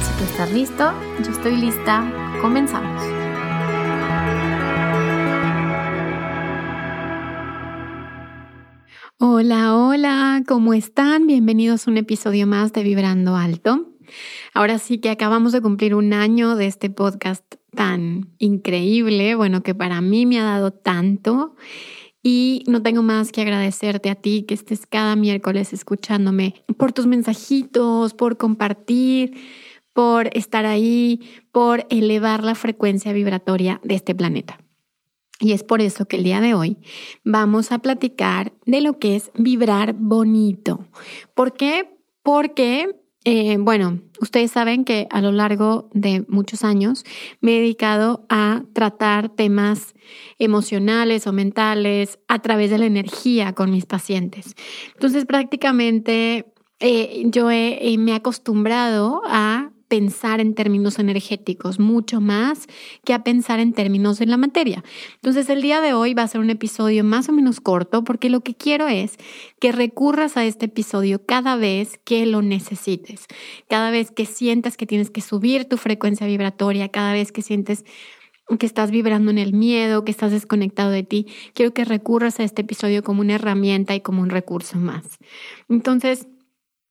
Si tú estás listo, yo estoy lista, comenzamos. Hola, hola, ¿cómo están? Bienvenidos a un episodio más de Vibrando Alto. Ahora sí que acabamos de cumplir un año de este podcast tan increíble, bueno, que para mí me ha dado tanto. Y no tengo más que agradecerte a ti que estés cada miércoles escuchándome por tus mensajitos, por compartir, por estar ahí, por elevar la frecuencia vibratoria de este planeta. Y es por eso que el día de hoy vamos a platicar de lo que es vibrar bonito. ¿Por qué? Porque eh, bueno, ustedes saben que a lo largo de muchos años me he dedicado a tratar temas emocionales o mentales a través de la energía con mis pacientes. Entonces, prácticamente eh, yo me he acostumbrado a pensar en términos energéticos, mucho más que a pensar en términos de la materia. Entonces el día de hoy va a ser un episodio más o menos corto porque lo que quiero es que recurras a este episodio cada vez que lo necesites, cada vez que sientas que tienes que subir tu frecuencia vibratoria, cada vez que sientes que estás vibrando en el miedo, que estás desconectado de ti, quiero que recurras a este episodio como una herramienta y como un recurso más. Entonces,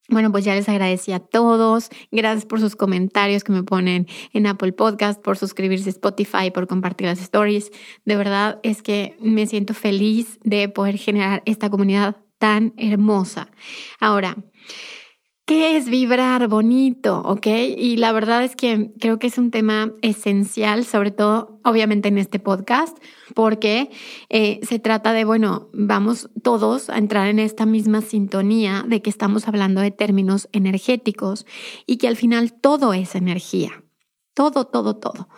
bueno, pues ya les agradecí a todos. Gracias por sus comentarios que me ponen en Apple Podcast, por suscribirse a Spotify, por compartir las stories. De verdad es que me siento feliz de poder generar esta comunidad tan hermosa. Ahora, ¿Qué es vibrar bonito? ¿Ok? Y la verdad es que creo que es un tema esencial, sobre todo, obviamente, en este podcast, porque eh, se trata de, bueno, vamos todos a entrar en esta misma sintonía de que estamos hablando de términos energéticos y que al final todo es energía. Todo, todo, todo.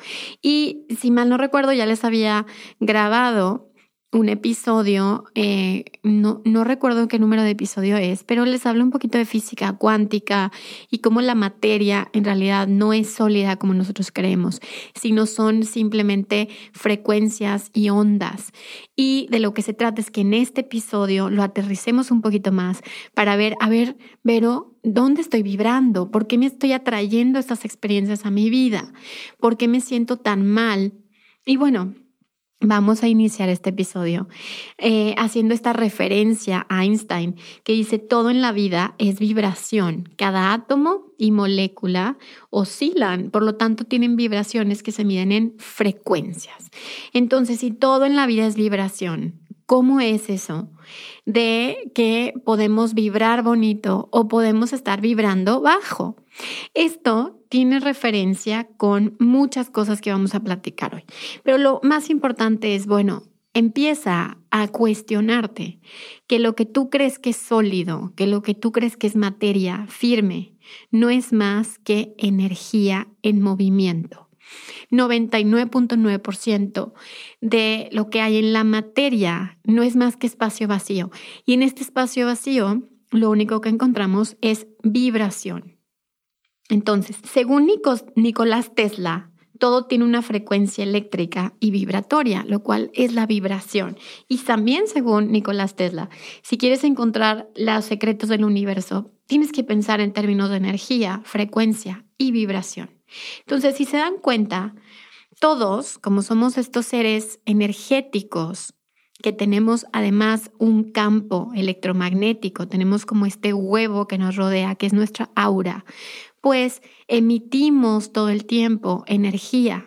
Y si mal no recuerdo, ya les había grabado un episodio, eh, no, no recuerdo qué número de episodio es, pero les hablo un poquito de física cuántica y cómo la materia en realidad no es sólida como nosotros creemos, sino son simplemente frecuencias y ondas. Y de lo que se trata es que en este episodio lo aterricemos un poquito más para ver, a ver, Vero, ¿dónde estoy vibrando? ¿Por qué me estoy atrayendo estas experiencias a mi vida? ¿Por qué me siento tan mal? Y bueno, Vamos a iniciar este episodio eh, haciendo esta referencia a Einstein, que dice, todo en la vida es vibración. Cada átomo y molécula oscilan, por lo tanto tienen vibraciones que se miden en frecuencias. Entonces, si todo en la vida es vibración, ¿cómo es eso? De que podemos vibrar bonito o podemos estar vibrando bajo. Esto tiene referencia con muchas cosas que vamos a platicar hoy. Pero lo más importante es, bueno, empieza a cuestionarte que lo que tú crees que es sólido, que lo que tú crees que es materia firme, no es más que energía en movimiento. 99.9% de lo que hay en la materia no es más que espacio vacío. Y en este espacio vacío, lo único que encontramos es vibración. Entonces, según Nicolás Tesla, todo tiene una frecuencia eléctrica y vibratoria, lo cual es la vibración. Y también según Nicolás Tesla, si quieres encontrar los secretos del universo, tienes que pensar en términos de energía, frecuencia y vibración. Entonces, si se dan cuenta, todos, como somos estos seres energéticos, que tenemos además un campo electromagnético, tenemos como este huevo que nos rodea, que es nuestra aura, pues emitimos todo el tiempo energía.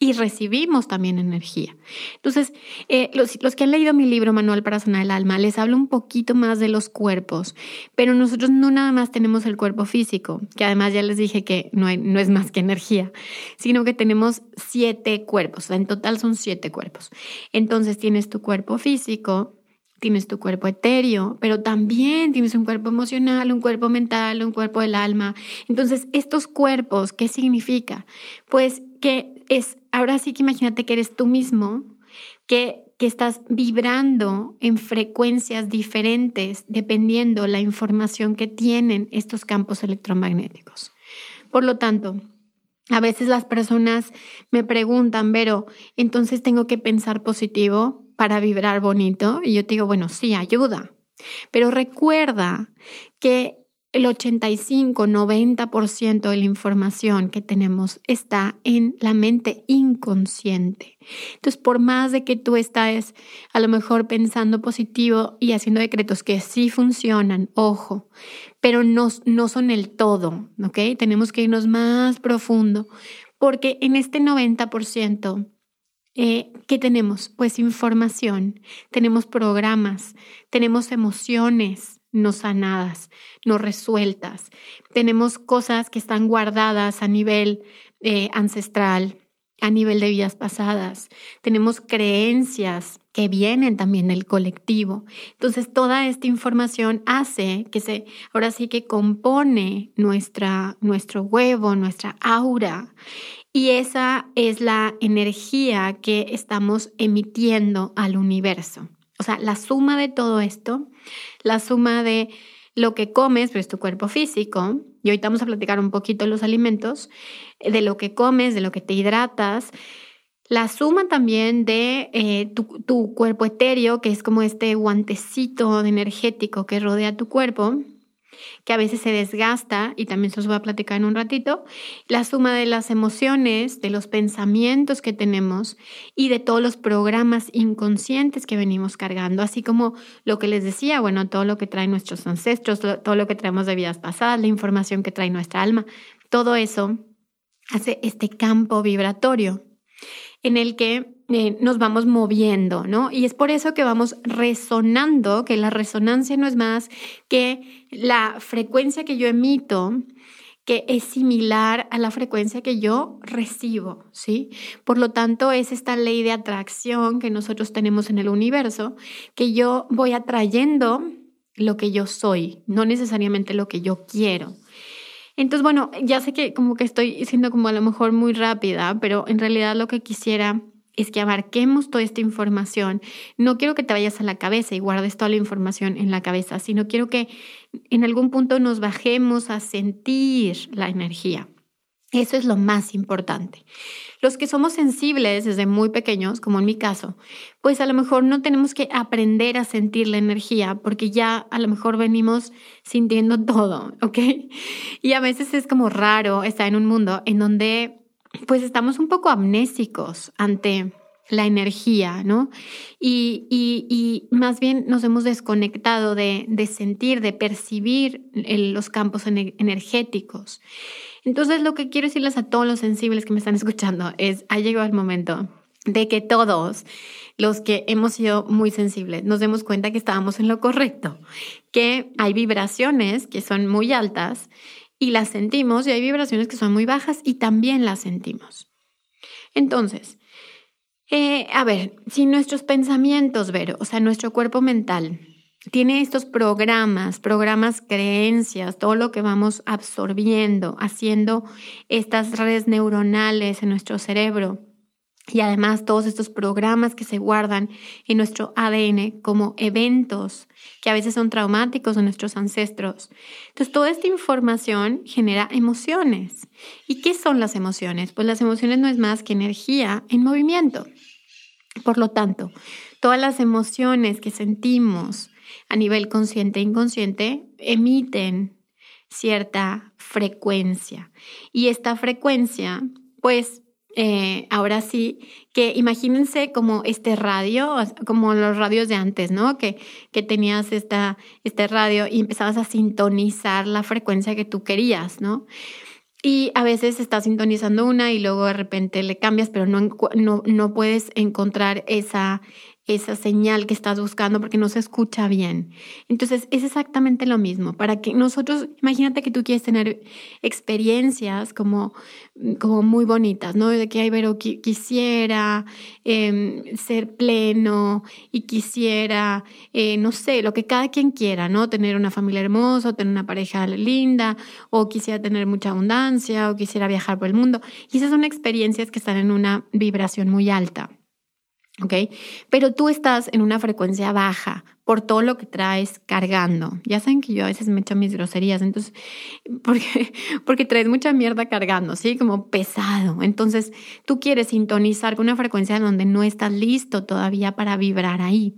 y recibimos también energía. Entonces, eh, los, que han leído mi libro Manual para Sanar el Alma, les hablo un poquito más de los cuerpos, pero nosotros no nada más tenemos el cuerpo físico, que además ya les dije que no, no es más que energía, sino que tenemos siete cuerpos, en total son siete cuerpos. Entonces tienes tu cuerpo físico, tienes tu cuerpo etéreo, pero también tienes un cuerpo emocional, un cuerpo mental, un cuerpo del alma. Entonces, estos cuerpos, ¿qué significa? Pues que es, ahora sí que imagínate que eres tú mismo, que, que estás vibrando en frecuencias diferentes dependiendo la información que tienen estos campos electromagnéticos. Por lo tanto, a veces las personas me preguntan, pero entonces tengo que pensar positivo para vibrar bonito. Y yo te digo, bueno, sí, ayuda. Pero recuerda que el 85-90% de la información que tenemos está en la mente inconsciente. Entonces, por más de que tú estés a lo mejor pensando positivo y haciendo decretos que sí funcionan, ojo, pero no, no son el todo, ¿ok? Tenemos que irnos más profundo porque en este 90% eh, ¿Qué tenemos? Pues información, tenemos programas, tenemos emociones no sanadas, no resueltas, tenemos cosas que están guardadas a nivel eh, ancestral, a nivel de vidas pasadas, tenemos creencias que vienen también del colectivo. Entonces, toda esta información hace que se, ahora sí que compone nuestra, nuestro huevo, nuestra aura. Y esa es la energía que estamos emitiendo al universo. O sea, la suma de todo esto, la suma de lo que comes, pues tu cuerpo físico, y ahorita vamos a platicar un poquito de los alimentos, de lo que comes, de lo que te hidratas, la suma también de eh, tu, tu, cuerpo etéreo, que es como este guantecito energético que rodea tu cuerpo, que a veces se desgasta, y también se os voy a platicar en un ratito, la suma de las emociones, de los pensamientos que tenemos y de todos los programas inconscientes que venimos cargando, así como lo que les decía, bueno, todo lo que traen nuestros ancestros, todo lo que traemos de vidas pasadas, la información que trae nuestra alma, todo eso hace este campo vibratorio en el que eh, nos vamos moviendo, ¿no? Y es por eso que vamos resonando, que la resonancia no es más que la frecuencia que yo emito, que es similar a la frecuencia que yo recibo, ¿sí? Por lo tanto, es esta ley de atracción que nosotros tenemos en el universo, que yo voy atrayendo lo que yo soy, no necesariamente lo que yo quiero. Entonces, bueno, ya sé que como que estoy siendo como a lo mejor muy rápida, pero en realidad lo que quisiera es que abarquemos toda esta información. No quiero que te vayas a la cabeza y guardes toda la información en la cabeza, sino quiero que en algún punto nos bajemos a sentir la energía. Eso es lo más importante. Los que somos sensibles desde muy pequeños, como en mi caso, pues a lo mejor no tenemos que aprender a sentir la energía porque ya a lo mejor venimos sintiendo todo, ¿ok? Y a veces es como raro estar en un mundo en donde pues estamos un poco amnésicos ante la energía, ¿no? Y, y, más bien nos hemos desconectado de, de sentir, de percibir los campos energéticos. Entonces lo que quiero decirles a todos los sensibles que me están escuchando es, ha llegado el momento de que todos los que hemos sido muy sensibles nos demos cuenta que estábamos en lo correcto, que hay vibraciones que son muy altas y las sentimos y hay vibraciones que son muy bajas y también las sentimos. Entonces, eh, a ver, si nuestros pensamientos, Vero, o sea, nuestro cuerpo mental, tiene estos programas, programas, creencias, todo lo que vamos absorbiendo, haciendo estas redes neuronales en nuestro cerebro, y además todos estos programas que se guardan en nuestro ADN como eventos que a veces son traumáticos de nuestros ancestros. Entonces, toda esta información genera emociones. ¿Y qué son las emociones? Pues las emociones no es más que energía en movimiento. Por lo tanto, todas las emociones que sentimos a nivel consciente e inconsciente emiten cierta frecuencia. Y esta frecuencia, pues, eh, ahora sí, que imagínense como este radio, como los radios de antes, ¿no? Que, que tenías esta, este radio y empezabas a sintonizar la frecuencia que tú querías, ¿no? Y a veces estás sintonizando una y luego de repente le cambias, pero no, no, no puedes encontrar esa, esa señal que estás buscando porque no se escucha bien. Entonces es exactamente lo mismo. Para que nosotros, imagínate que tú quieres tener experiencias como, como muy bonitas, ¿no? De que, ay, pero quisiera em, ser pleno y quisiera, eh, no sé, lo que cada quien quiera, ¿no? Tener una familia hermosa, tener una pareja linda, o quisiera tener mucha abundancia, o quisiera viajar por el mundo. Y esas son experiencias que están en una vibración muy alta. ¿Ok? Pero tú estás en una frecuencia baja por todo lo que traes cargando. Ya saben que yo a veces me echo mis groserías, entonces, porque, porque traes mucha mierda cargando, ¿sí? Como pesado. Entonces, tú quieres sintonizar con una frecuencia donde no estás listo todavía para vibrar ahí.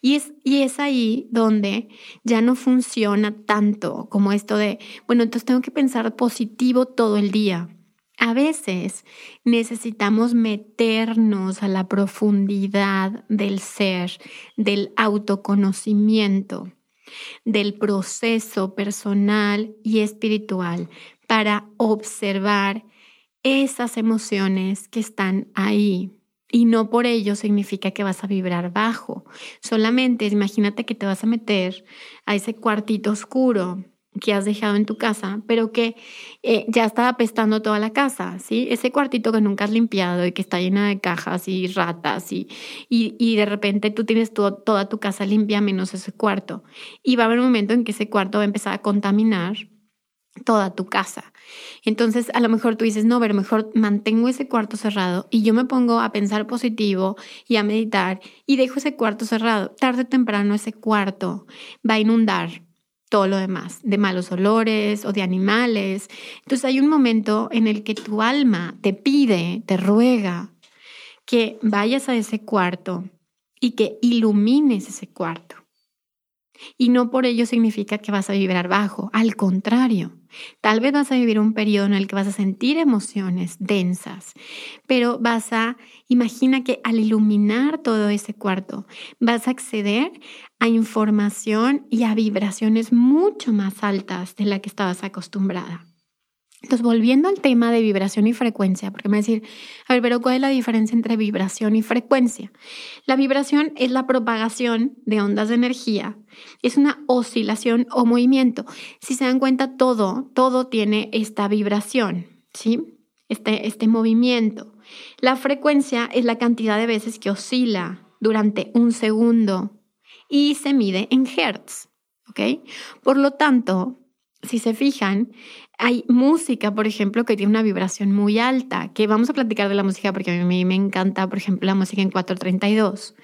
Y es, y es ahí donde ya no funciona tanto como esto de, bueno, entonces tengo que pensar positivo todo el día. A veces necesitamos meternos a la profundidad del ser, del autoconocimiento, del proceso personal y espiritual para observar esas emociones que están ahí. Y no por ello significa que vas a vibrar bajo. Solamente imagínate que te vas a meter a ese cuartito oscuro que has dejado en tu casa, pero que eh, ya está apestando toda la casa, ¿sí? Ese cuartito que nunca has limpiado y que está llena de cajas y ratas y, y, de repente tú tienes toda tu casa limpia menos ese cuarto. Y va a haber un momento en que ese cuarto va a empezar a contaminar toda tu casa. Entonces, a lo mejor tú dices, no, pero mejor mantengo ese cuarto cerrado y yo me pongo a pensar positivo y a meditar y dejo ese cuarto cerrado. Tarde o temprano ese cuarto va a inundar todo lo demás, de malos olores o de animales. Entonces hay un momento en el que tu alma te pide, te ruega que vayas a ese cuarto y que ilumines ese cuarto. Y no por ello significa que vas a vibrar bajo, al contrario, tal vez vas a vivir un periodo en el que vas a sentir emociones densas, pero vas a, imagina que al iluminar todo ese cuarto, vas a acceder a información y a vibraciones mucho más altas de la que estabas acostumbrada. Entonces, volviendo al tema de vibración y frecuencia, porque me va a decir, a ver, pero ¿cuál es la diferencia entre vibración y frecuencia? La vibración es la propagación de ondas de energía, es una oscilación o movimiento. Si se dan cuenta, todo, todo tiene esta vibración, ¿sí? Este, este movimiento. La frecuencia es la cantidad de veces que oscila durante un segundo y se mide en hertz, ¿ok? Por lo tanto, si se fijan, hay música, por ejemplo, que tiene una vibración muy alta, que vamos a platicar de la música porque a mí me encanta, por ejemplo, la música en 432.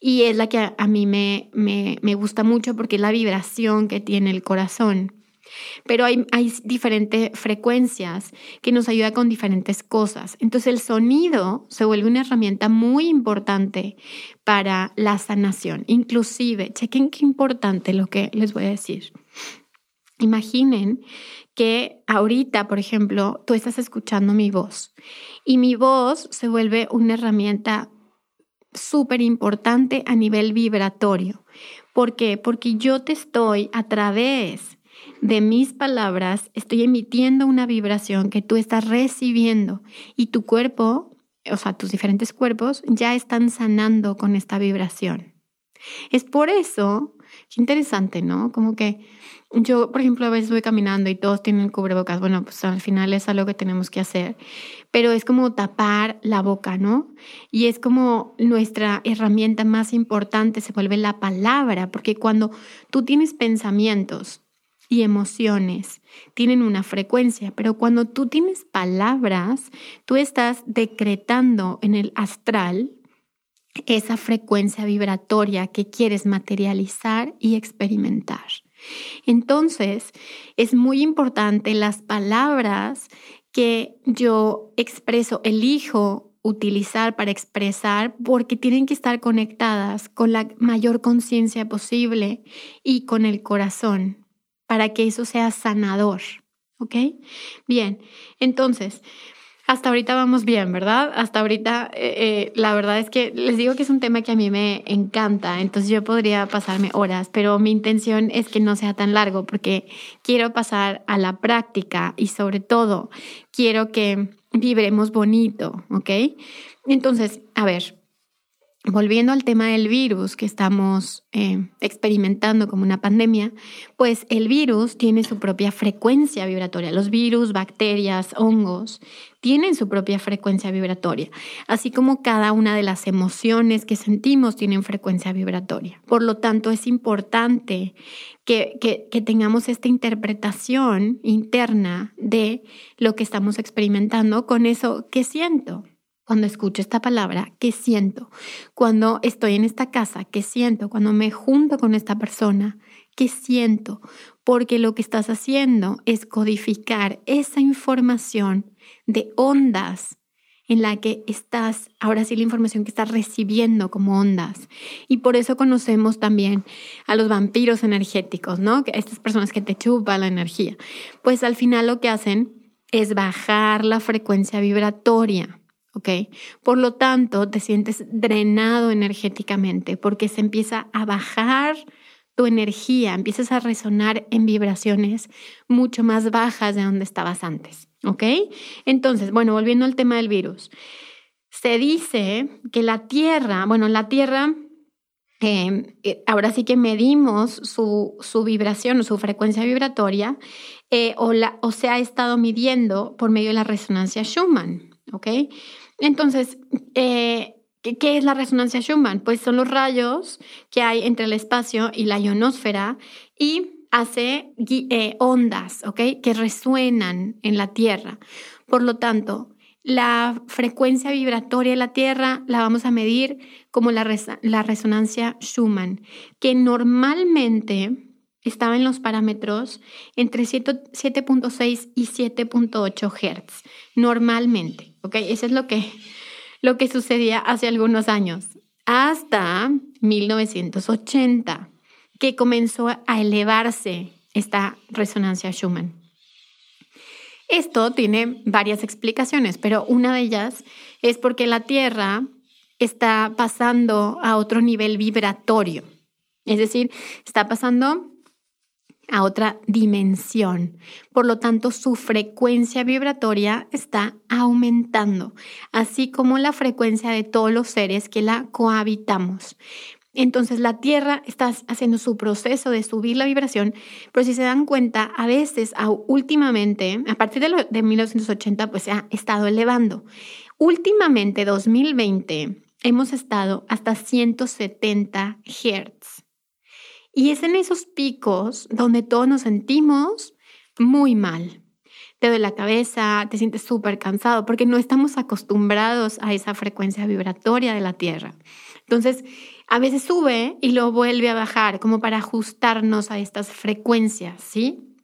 Y es la que a mí me, me, me gusta mucho porque es la vibración que tiene el corazón. Pero hay, hay diferentes frecuencias que nos ayuda con diferentes cosas. Entonces el sonido se vuelve una herramienta muy importante para la sanación. Inclusive, chequen qué importante lo que les voy a decir. Imaginen que ahorita, por ejemplo, tú estás escuchando mi voz y mi voz se vuelve una herramienta súper importante a nivel vibratorio. ¿Por qué? Porque yo te estoy a través de mis palabras, estoy emitiendo una vibración que tú estás recibiendo y tu cuerpo, o sea, tus diferentes cuerpos ya están sanando con esta vibración. Es por eso, qué interesante, ¿no? Como que yo, por ejemplo, a veces voy caminando y todos tienen cubrebocas. Bueno, pues al final es algo que tenemos que hacer. Pero es como tapar la boca, ¿no? Y es como nuestra herramienta más importante se vuelve la palabra, porque cuando tú tienes pensamientos y emociones, tienen una frecuencia, pero cuando tú tienes palabras, tú estás decretando en el astral esa frecuencia vibratoria que quieres materializar y experimentar. Entonces, es muy importante las palabras que yo expreso, elijo utilizar para expresar porque tienen que estar conectadas con la mayor conciencia posible y con el corazón para que eso sea sanador. ¿Ok? Bien, entonces, hasta ahorita vamos bien, ¿verdad? Hasta ahorita, eh, eh, la verdad es que les digo que es un tema que a mí me encanta, entonces yo podría pasarme horas, pero mi intención es que no sea tan largo porque quiero pasar a la práctica y sobre todo quiero que vibremos bonito, ¿ok? Entonces, a ver, volviendo al tema del virus que estamos eh, experimentando como una pandemia, pues el virus tiene su propia frecuencia vibratoria. Los virus, bacterias, hongos tienen su propia frecuencia vibratoria, así como cada una de las emociones que sentimos tienen frecuencia vibratoria. Por lo tanto, es importante que, que tengamos esta interpretación interna de lo que estamos experimentando con eso que siento cuando escucho esta palabra, ¿qué siento? Cuando estoy en esta casa, ¿qué siento? Cuando me junto con esta persona, ¿qué siento? Porque lo que estás haciendo es codificar esa información de ondas en la que estás, ahora sí la información que estás recibiendo como ondas. Y por eso conocemos también a los vampiros energéticos, ¿no? Estas personas que te chupan la energía. Pues al final lo que hacen es bajar la frecuencia vibratoria ¿ok? Por lo tanto, te sientes drenado energéticamente porque se empieza a bajar tu energía, empiezas a resonar en vibraciones mucho más bajas de donde estabas antes, ¿ok? Entonces, bueno, volviendo al tema del virus, se dice que la Tierra, bueno, la Tierra em, eh, ahora sí que medimos su, su, vibración o su frecuencia vibratoria eh, o, la, o se ha estado midiendo por medio de la resonancia Schumann, ¿ok? Entonces, eh, ¿qué, es la resonancia Schumann? Pues son los rayos que hay entre el espacio y la ionosfera y hace eh, ondas, ¿ok? Que resuenan en la Tierra. Por lo tanto, la frecuencia vibratoria de la Tierra la vamos a medir como la, la resonancia Schumann, que normalmente estaba en los parámetros entre 7.6 y 7.8 Hz, normalmente. Eso es lo que, lo que sucedía hace algunos años, hasta 1980, que comenzó a elevarse esta resonancia Schumann. Esto tiene varias explicaciones, pero una de ellas es porque la Tierra está pasando a otro nivel vibratorio. Es decir, está pasando a otra dimensión. Por lo tanto, su frecuencia vibratoria está aumentando, así como la frecuencia de todos los seres que la cohabitamos. Entonces la Tierra está haciendo su proceso de subir la vibración, pero si se dan cuenta, a veces, últimamente, a partir de, de 1980, pues se ha estado elevando. Últimamente, 2020, hemos estado hasta 170 Hz. Y es en esos picos donde todos nos sentimos muy mal. Te duele la cabeza, te sientes súper cansado porque no estamos acostumbrados a esa frecuencia vibratoria de la Tierra. Entonces, a veces sube y lo vuelve a bajar como para ajustarnos a estas frecuencias, ¿sí?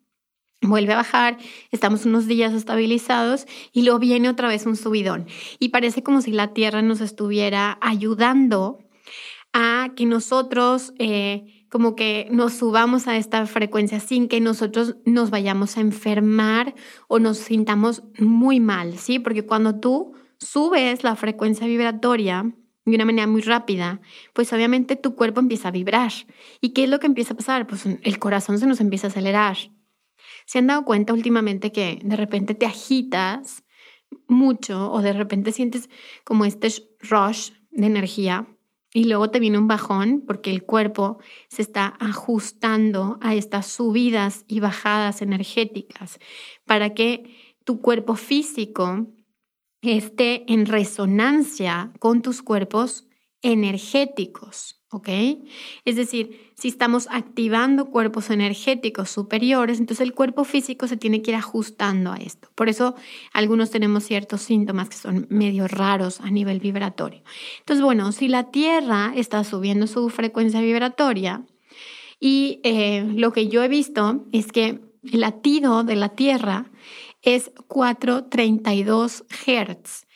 Vuelve a bajar, estamos unos días estabilizados y luego viene otra vez un subidón. Y parece como si la Tierra nos estuviera ayudando a que nosotros eh, como que nos subamos a esta frecuencia sin que nosotros nos vayamos a enfermar o nos sintamos muy mal, ¿sí? Porque cuando tú subes la frecuencia vibratoria de una manera muy rápida, pues obviamente tu cuerpo empieza a vibrar. ¿Y qué es lo que empieza a pasar? Pues el corazón se nos empieza a acelerar. ¿Se han dado cuenta últimamente que de repente te agitas mucho o de repente sientes como este rush de energía? Y luego te viene un bajón porque el cuerpo se está ajustando a estas subidas y bajadas energéticas para que tu cuerpo físico esté en resonancia con tus cuerpos energéticos. ¿ok? Es decir, si estamos activando cuerpos energéticos superiores, entonces el cuerpo físico se tiene que ir ajustando a esto. Por eso algunos tenemos ciertos síntomas que son medio raros a nivel vibratorio. Entonces, bueno, si la Tierra está subiendo su frecuencia vibratoria y eh, lo que yo he visto es que el latido de la Tierra es 432 Hz.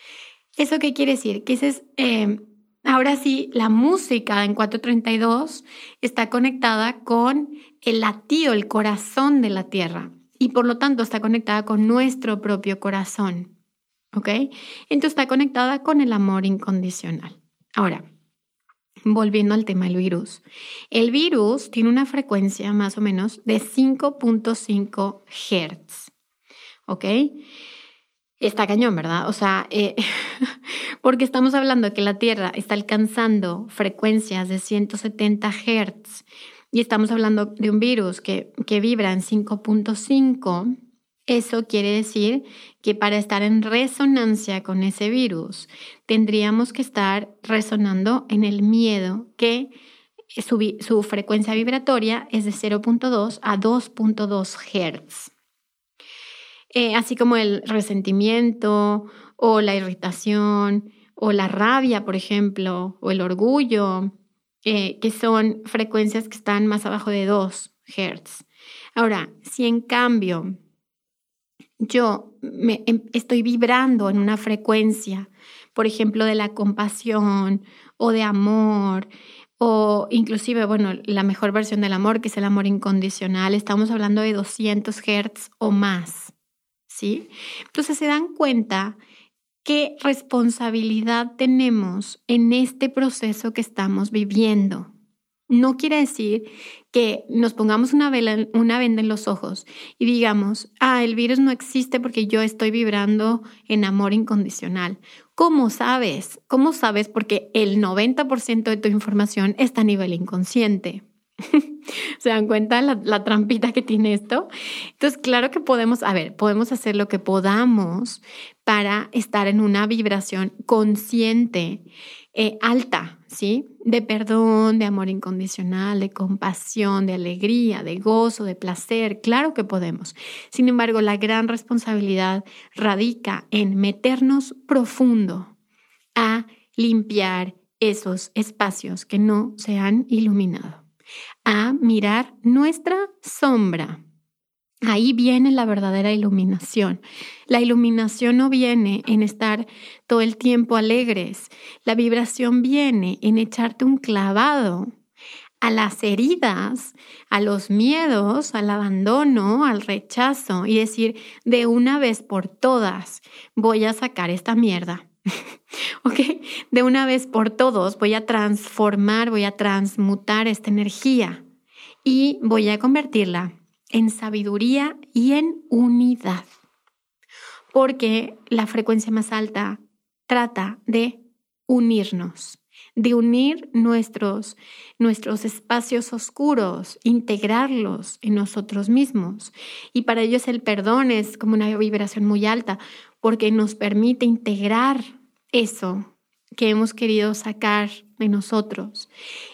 ¿Eso qué quiere decir? Que ese es... Eh, Ahora sí, la música en 432 está conectada con el latido, el corazón de la tierra y por lo tanto está conectada con nuestro propio corazón. ¿Ok? Entonces está conectada con el amor incondicional. Ahora, volviendo al tema del virus. El virus tiene una frecuencia más o menos de 5.5 Hz. ¿Ok? Está cañón, ¿verdad? O sea, eh, porque estamos hablando que la Tierra está alcanzando frecuencias de 170 Hz y estamos hablando de un virus que, que vibra en 5.5. Eso quiere decir que para estar en resonancia con ese virus tendríamos que estar resonando en el miedo que su, su frecuencia vibratoria es de 0.2 a 2.2 Hz. Eh, así como el resentimiento o la irritación o la rabia, por ejemplo, o el orgullo, eh, que son frecuencias que están más abajo de 2 Hz. Ahora, si en cambio yo me, em, estoy vibrando en una frecuencia, por ejemplo, de la compasión o de amor, o inclusive, bueno, la mejor versión del amor, que es el amor incondicional, estamos hablando de 200 Hz o más. Entonces se dan cuenta qué responsabilidad tenemos en este proceso que estamos viviendo. No quiere decir que nos pongamos una, una venda en los ojos y digamos, ah, el virus no existe porque yo estoy vibrando en amor incondicional. ¿Cómo sabes? ¿Cómo sabes? Porque el 90% de tu información está a nivel inconsciente. ¿Se dan cuenta la, trampita que tiene esto? Entonces, claro que podemos, a ver, podemos hacer lo que podamos para estar en una vibración consciente, eh, alta, ¿sí? De perdón, de amor incondicional, de compasión, de alegría, de gozo, de placer. Claro que podemos. Sin embargo, la gran responsabilidad radica en meternos profundo a limpiar esos espacios que no se han iluminado a mirar nuestra sombra. Ahí viene la verdadera iluminación. La iluminación no viene en estar todo el tiempo alegres. La vibración viene en echarte un clavado a las heridas, a los miedos, al abandono, al rechazo y decir, de una vez por todas, voy a sacar esta mierda. ¿ok? De una vez por todos voy a transformar, voy a transmutar esta energía y voy a convertirla en sabiduría y en unidad. Porque la frecuencia más alta trata de unirnos, de unir nuestros, nuestros espacios oscuros, integrarlos en nosotros mismos. Y para ellos el perdón es como una vibración muy alta, porque nos permite integrar eso que hemos querido sacar de nosotros.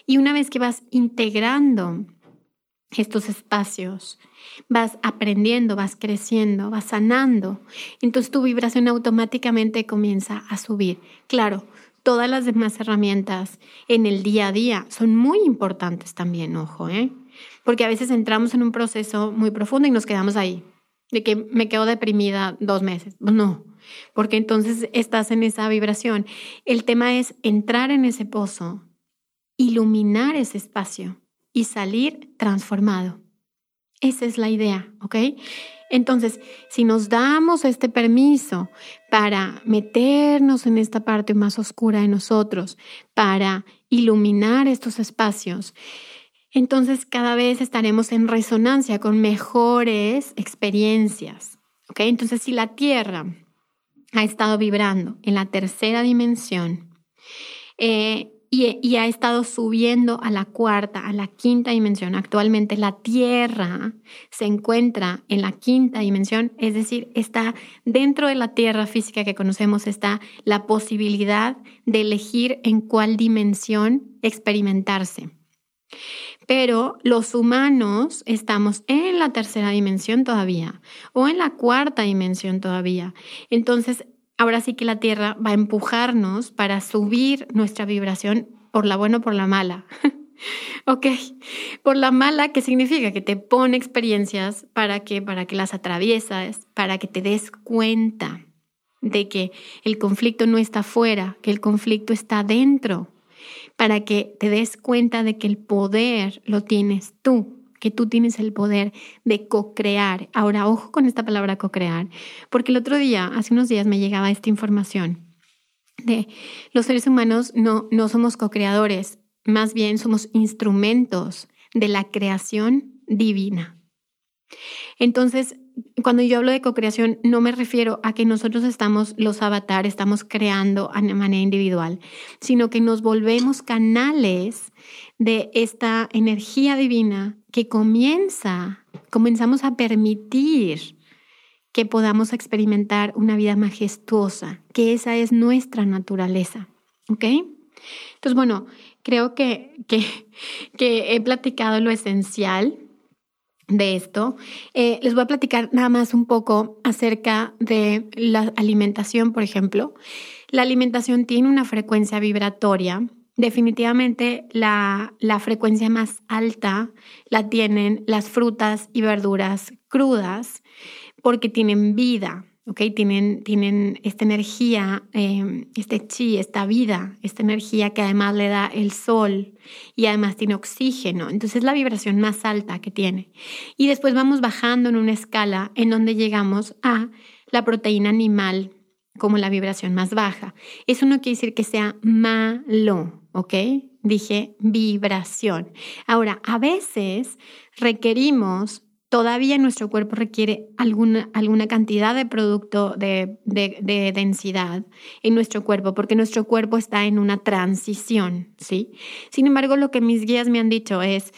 Y una vez que vas integrando estos espacios, vas aprendiendo, vas creciendo, vas sanando, entonces tu vibración automáticamente comienza a subir. Claro, todas las demás herramientas en el día a día son muy importantes también, ojo, ¿eh? Porque a veces entramos en un proceso muy profundo y nos quedamos ahí, de que me quedo deprimida dos meses. No, porque entonces estás en esa vibración. El tema es entrar en ese pozo, iluminar ese espacio y salir transformado. Esa es la idea, ¿ok? Entonces, si nos damos este permiso para meternos en esta parte más oscura de nosotros, para iluminar estos espacios, entonces cada vez estaremos en resonancia con mejores experiencias, ¿ok? Entonces, si la Tierra ha estado vibrando en la tercera dimensión eh, y, ha estado subiendo a la cuarta, a la quinta dimensión. Actualmente la Tierra se encuentra en la quinta dimensión, es decir, está dentro de la Tierra física que conocemos, está la posibilidad de elegir en cuál dimensión experimentarse. Pero los humanos estamos en la tercera dimensión todavía o en la cuarta dimensión todavía. Entonces, ahora sí que la Tierra va a empujarnos para subir nuestra vibración por la buena o por la mala. ok, por la mala, ¿qué significa? Que te pone experiencias para que, para que las atraviesas, para que te des cuenta de que el conflicto no está fuera, que el conflicto está dentro, para que te des cuenta de que el poder lo tienes tú, que tú tienes el poder de co-crear. Ahora, ojo con esta palabra co-crear, porque el otro día, hace unos días me llegaba esta información de los seres humanos no, no somos co-creadores, más bien somos instrumentos de la creación divina. Entonces, cuando yo hablo de co-creación, no me refiero a que nosotros estamos, los avatares, estamos creando a manera individual, sino que nos volvemos canales de esta energía divina que comienza, comenzamos a permitir que podamos experimentar una vida majestuosa, que esa es nuestra naturaleza. ¿Ok? Entonces, bueno, creo que, que he platicado lo esencial de esto. Eh, les voy a platicar nada más un poco acerca de la alimentación, por ejemplo. La alimentación tiene una frecuencia vibratoria. Definitivamente la, la frecuencia más alta la tienen las frutas y verduras crudas porque tienen vida. ¿Ok? Tienen, tienen esta energía, em, este chi, esta vida, esta energía que además le da el sol y además tiene oxígeno. Entonces es la vibración más alta que tiene. Y después vamos bajando en una escala en donde llegamos a la proteína animal como la vibración más baja. Eso no quiere decir que sea malo, ¿ok? Dije vibración. Ahora, a veces requerimos todavía nuestro cuerpo requiere alguna, alguna cantidad de producto de, de, densidad en nuestro cuerpo, porque nuestro cuerpo está en una transición, ¿sí? Sin embargo, lo que mis guías me han dicho es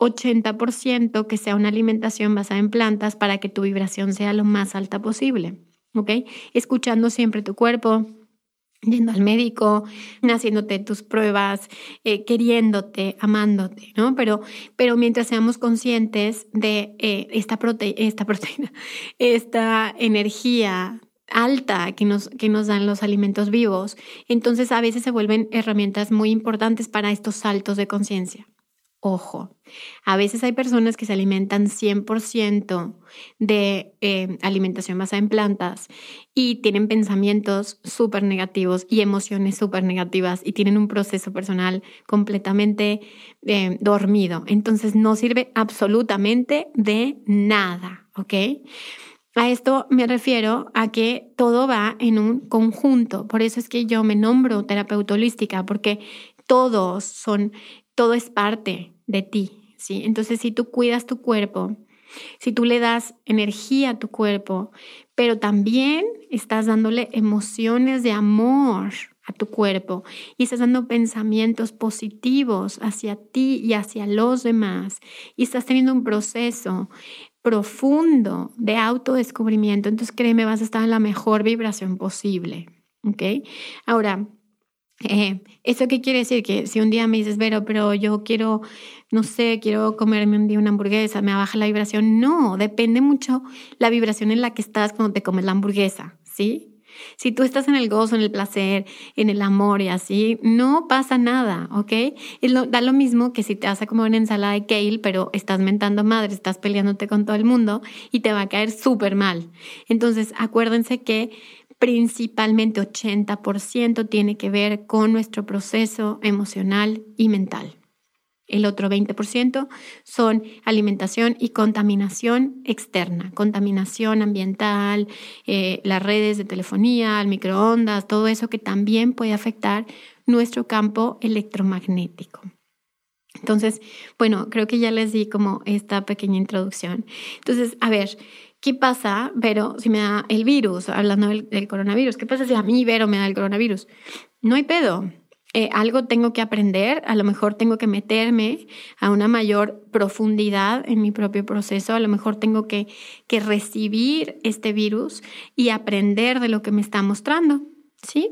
80% que sea una alimentación basada en plantas para que tu vibración sea lo más alta posible, ¿ok? Escuchando siempre tu cuerpo, yendo al médico, haciéndote tus pruebas, eh, queriéndote, amándote, ¿no? Pero, pero mientras seamos conscientes de eh, esta, esta proteína, esta energía alta que nos, que nos dan los alimentos vivos, entonces a veces se vuelven herramientas muy importantes para estos saltos de conciencia. Ojo, a veces hay personas que se alimentan 100% de eh, alimentación basada en plantas y tienen pensamientos súper negativos y emociones súper negativas y tienen un proceso personal completamente eh, dormido. Entonces no sirve absolutamente de nada, ¿ok? A esto me refiero a que todo va en un conjunto. Por eso es que yo me nombro terapeuta holística, porque todos son todo es parte de ti, ¿sí? Entonces, si tú cuidas tu cuerpo, si tú le das energía a tu cuerpo, pero también estás dándole emociones de amor a tu cuerpo y estás dando pensamientos positivos hacia ti y hacia los demás y estás teniendo un proceso profundo de autodescubrimiento, entonces créeme, vas a estar en la mejor vibración posible, ¿ok? Ahora, eh, ¿Eso qué quiere decir? Que si un día me dices, Vero, pero yo quiero, no sé, quiero comerme un día una hamburguesa, me baja la vibración. No, depende mucho la vibración en la que estás cuando te comes la hamburguesa, ¿sí? Si tú estás en el gozo, en el placer, en el amor y así, no pasa nada, ¿ok? da lo mismo que si te vas a comer una ensalada de kale, pero estás mentando madre, estás peleándote con todo el mundo y te va a caer súper mal. Entonces, acuérdense que principalmente 80% tiene que ver con nuestro proceso emocional y mental. El otro 20% son alimentación y contaminación externa, contaminación ambiental, eh, las redes de telefonía, el microondas, todo eso que también puede afectar nuestro campo electromagnético. Entonces, bueno, creo que ya les di como esta pequeña introducción. Entonces, a ver, ¿Qué pasa, Vero, si me da el virus, hablando del, coronavirus? ¿Qué pasa si a mí, Vero, me da el coronavirus? No hay pedo. Eh, algo tengo que aprender, a lo mejor tengo que meterme a una mayor profundidad en mi propio proceso, a lo mejor tengo que, que recibir este virus y aprender de lo que me está mostrando. ¿Sí?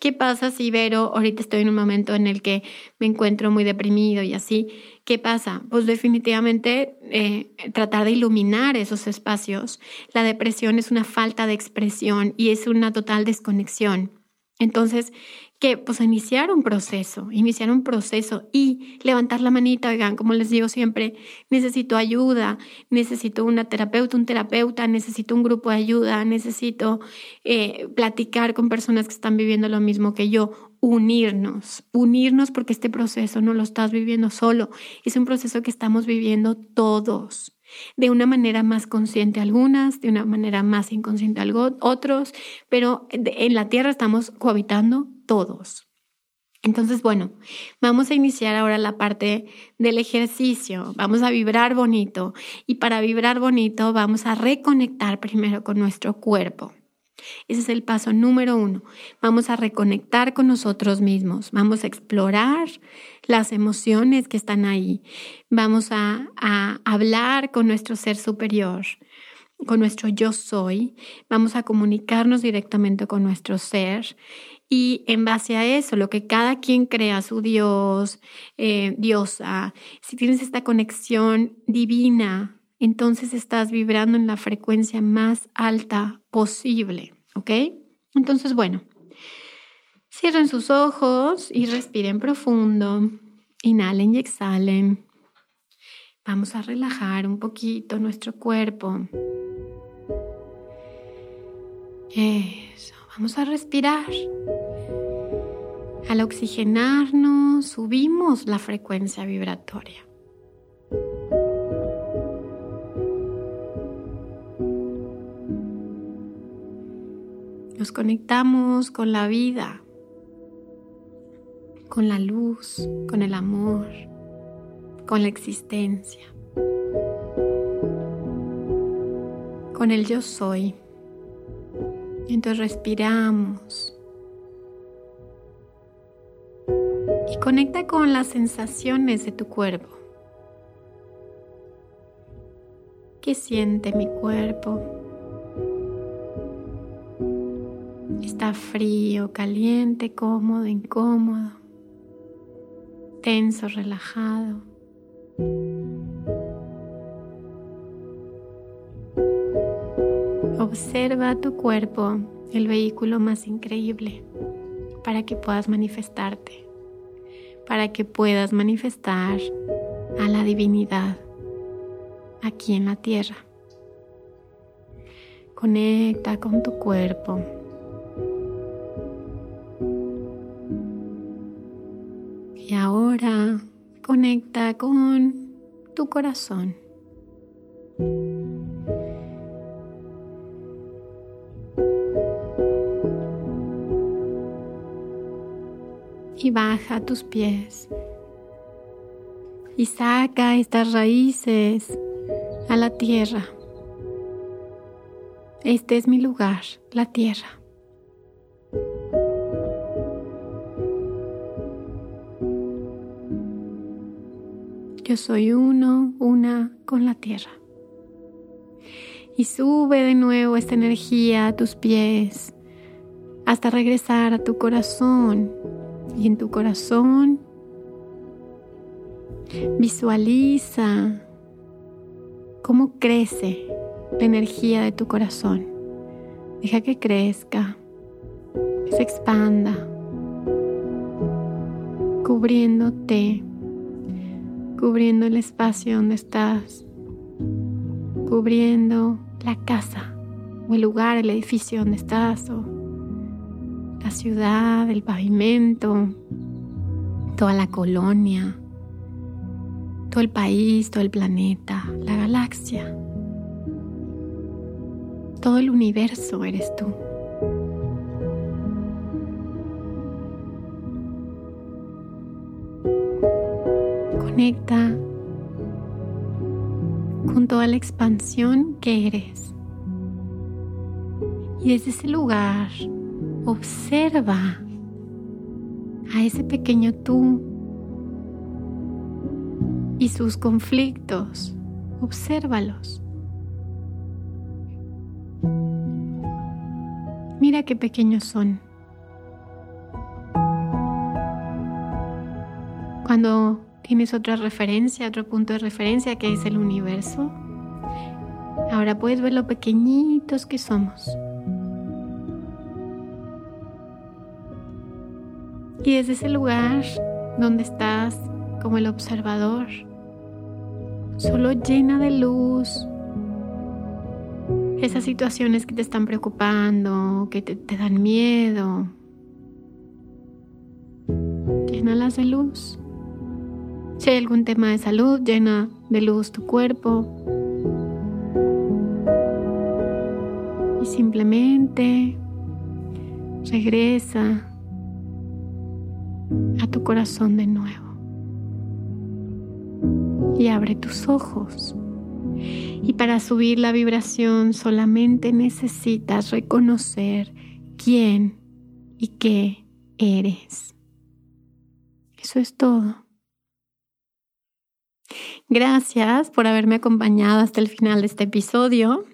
¿Qué pasa si Vero, ahorita estoy en un momento en el que me encuentro muy deprimido y así? ¿Qué pasa? Pues definitivamente eh, tratar de iluminar esos espacios. La depresión es una falta de expresión y es una total desconexión. Entonces, que pues iniciar un proceso, iniciar un proceso y levantar la manita, oigan, como les digo siempre, necesito ayuda, necesito una terapeuta, un terapeuta, necesito un grupo de ayuda, necesito eh, platicar con personas que están viviendo lo mismo que yo unirnos, unirnos porque este proceso no lo estás viviendo solo, es un proceso que estamos viviendo todos, de una manera más consciente algunas, de una manera más inconsciente otros, pero en la Tierra estamos cohabitando todos. Entonces, bueno, vamos a iniciar ahora la parte del ejercicio. Vamos a vibrar bonito y para vibrar bonito vamos a reconectar primero con nuestro cuerpo. Ese es el paso número uno. Vamos a reconectar con nosotros mismos. Vamos a explorar las emociones que están ahí. Vamos a, hablar con nuestro ser superior con nuestro yo soy, vamos a comunicarnos directamente con nuestro ser y en base a eso, lo que cada quien crea, su Dios, eh, diosa, si tienes esta conexión divina, entonces estás vibrando en la frecuencia más alta posible, ¿ok? Entonces, bueno, cierren sus ojos y respiren profundo, inhalen y exhalen. Vamos a relajar un poquito nuestro cuerpo. Eso. Vamos a respirar. Al oxigenarnos, subimos la frecuencia vibratoria. Nos conectamos con la vida, con la luz, con el amor, con la existencia, con el yo soy. Entonces respiramos. Y conecta con las sensaciones de tu cuerpo. ¿Qué siente mi cuerpo? Está frío, caliente, cómodo, incómodo, tenso, relajado. Observa tu cuerpo, el vehículo más increíble para que puedas manifestarte, para que puedas manifestar a la divinidad aquí en la tierra. Conecta con tu cuerpo. Conecta con tu corazón. y baja tus pies y saca estas raíces a la tierra. Este es mi lugar, la tierra. Yo soy uno, una con la tierra. Y sube de nuevo esta energía a tus pies hasta regresar a tu corazón y en tu corazón visualiza cómo crece la energía de tu corazón. Deja que crezca, que se expanda, cubriéndote, cubriendo el espacio donde estás, cubriendo la casa o el lugar, el edificio donde estás o la ciudad, el pavimento, toda la colonia, todo el país, todo el planeta, la galaxia. Todo el universo eres tú. Con toda la expansión que eres. Y desde ese lugar Observa a ese pequeño tú y sus conflictos. Obsérvalos. Mira qué pequeños son. Cuando tienes otra referencia, otro punto de referencia que es el universo, ahora puedes ver lo pequeñitos que somos. Y desde ese lugar donde estás como el observador, solo llena de luz esas situaciones que te están preocupando, que te, dan miedo. llénalas de luz. Hay algún tema de salud, llena de luz tu cuerpo. Y simplemente regresa a tu corazón de nuevo. Y abre tus ojos. Y para subir la vibración solamente necesitas reconocer quién y qué eres. Eso es todo. Gracias por haberme acompañado hasta el final de este episodio.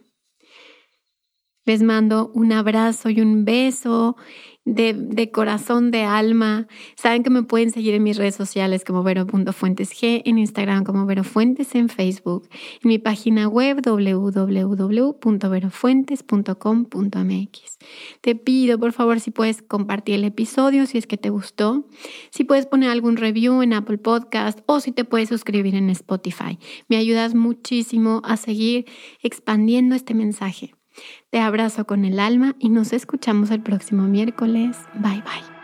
Les mando un abrazo y un beso de, corazón, de alma. Saben que me pueden seguir en mis redes sociales como vero.fuentesg, en Instagram como verofuentes, en Facebook, en mi página web www.verofuentes.com.mx. Te pido, por favor, si puedes compartir el episodio, si es que te gustó, si puedes poner algún review en Apple Podcast o si te puedes suscribir en Spotify. Me ayudas muchísimo a seguir expandiendo este mensaje. Te abrazo con el alma y nos escuchamos el próximo miércoles. Bye bye.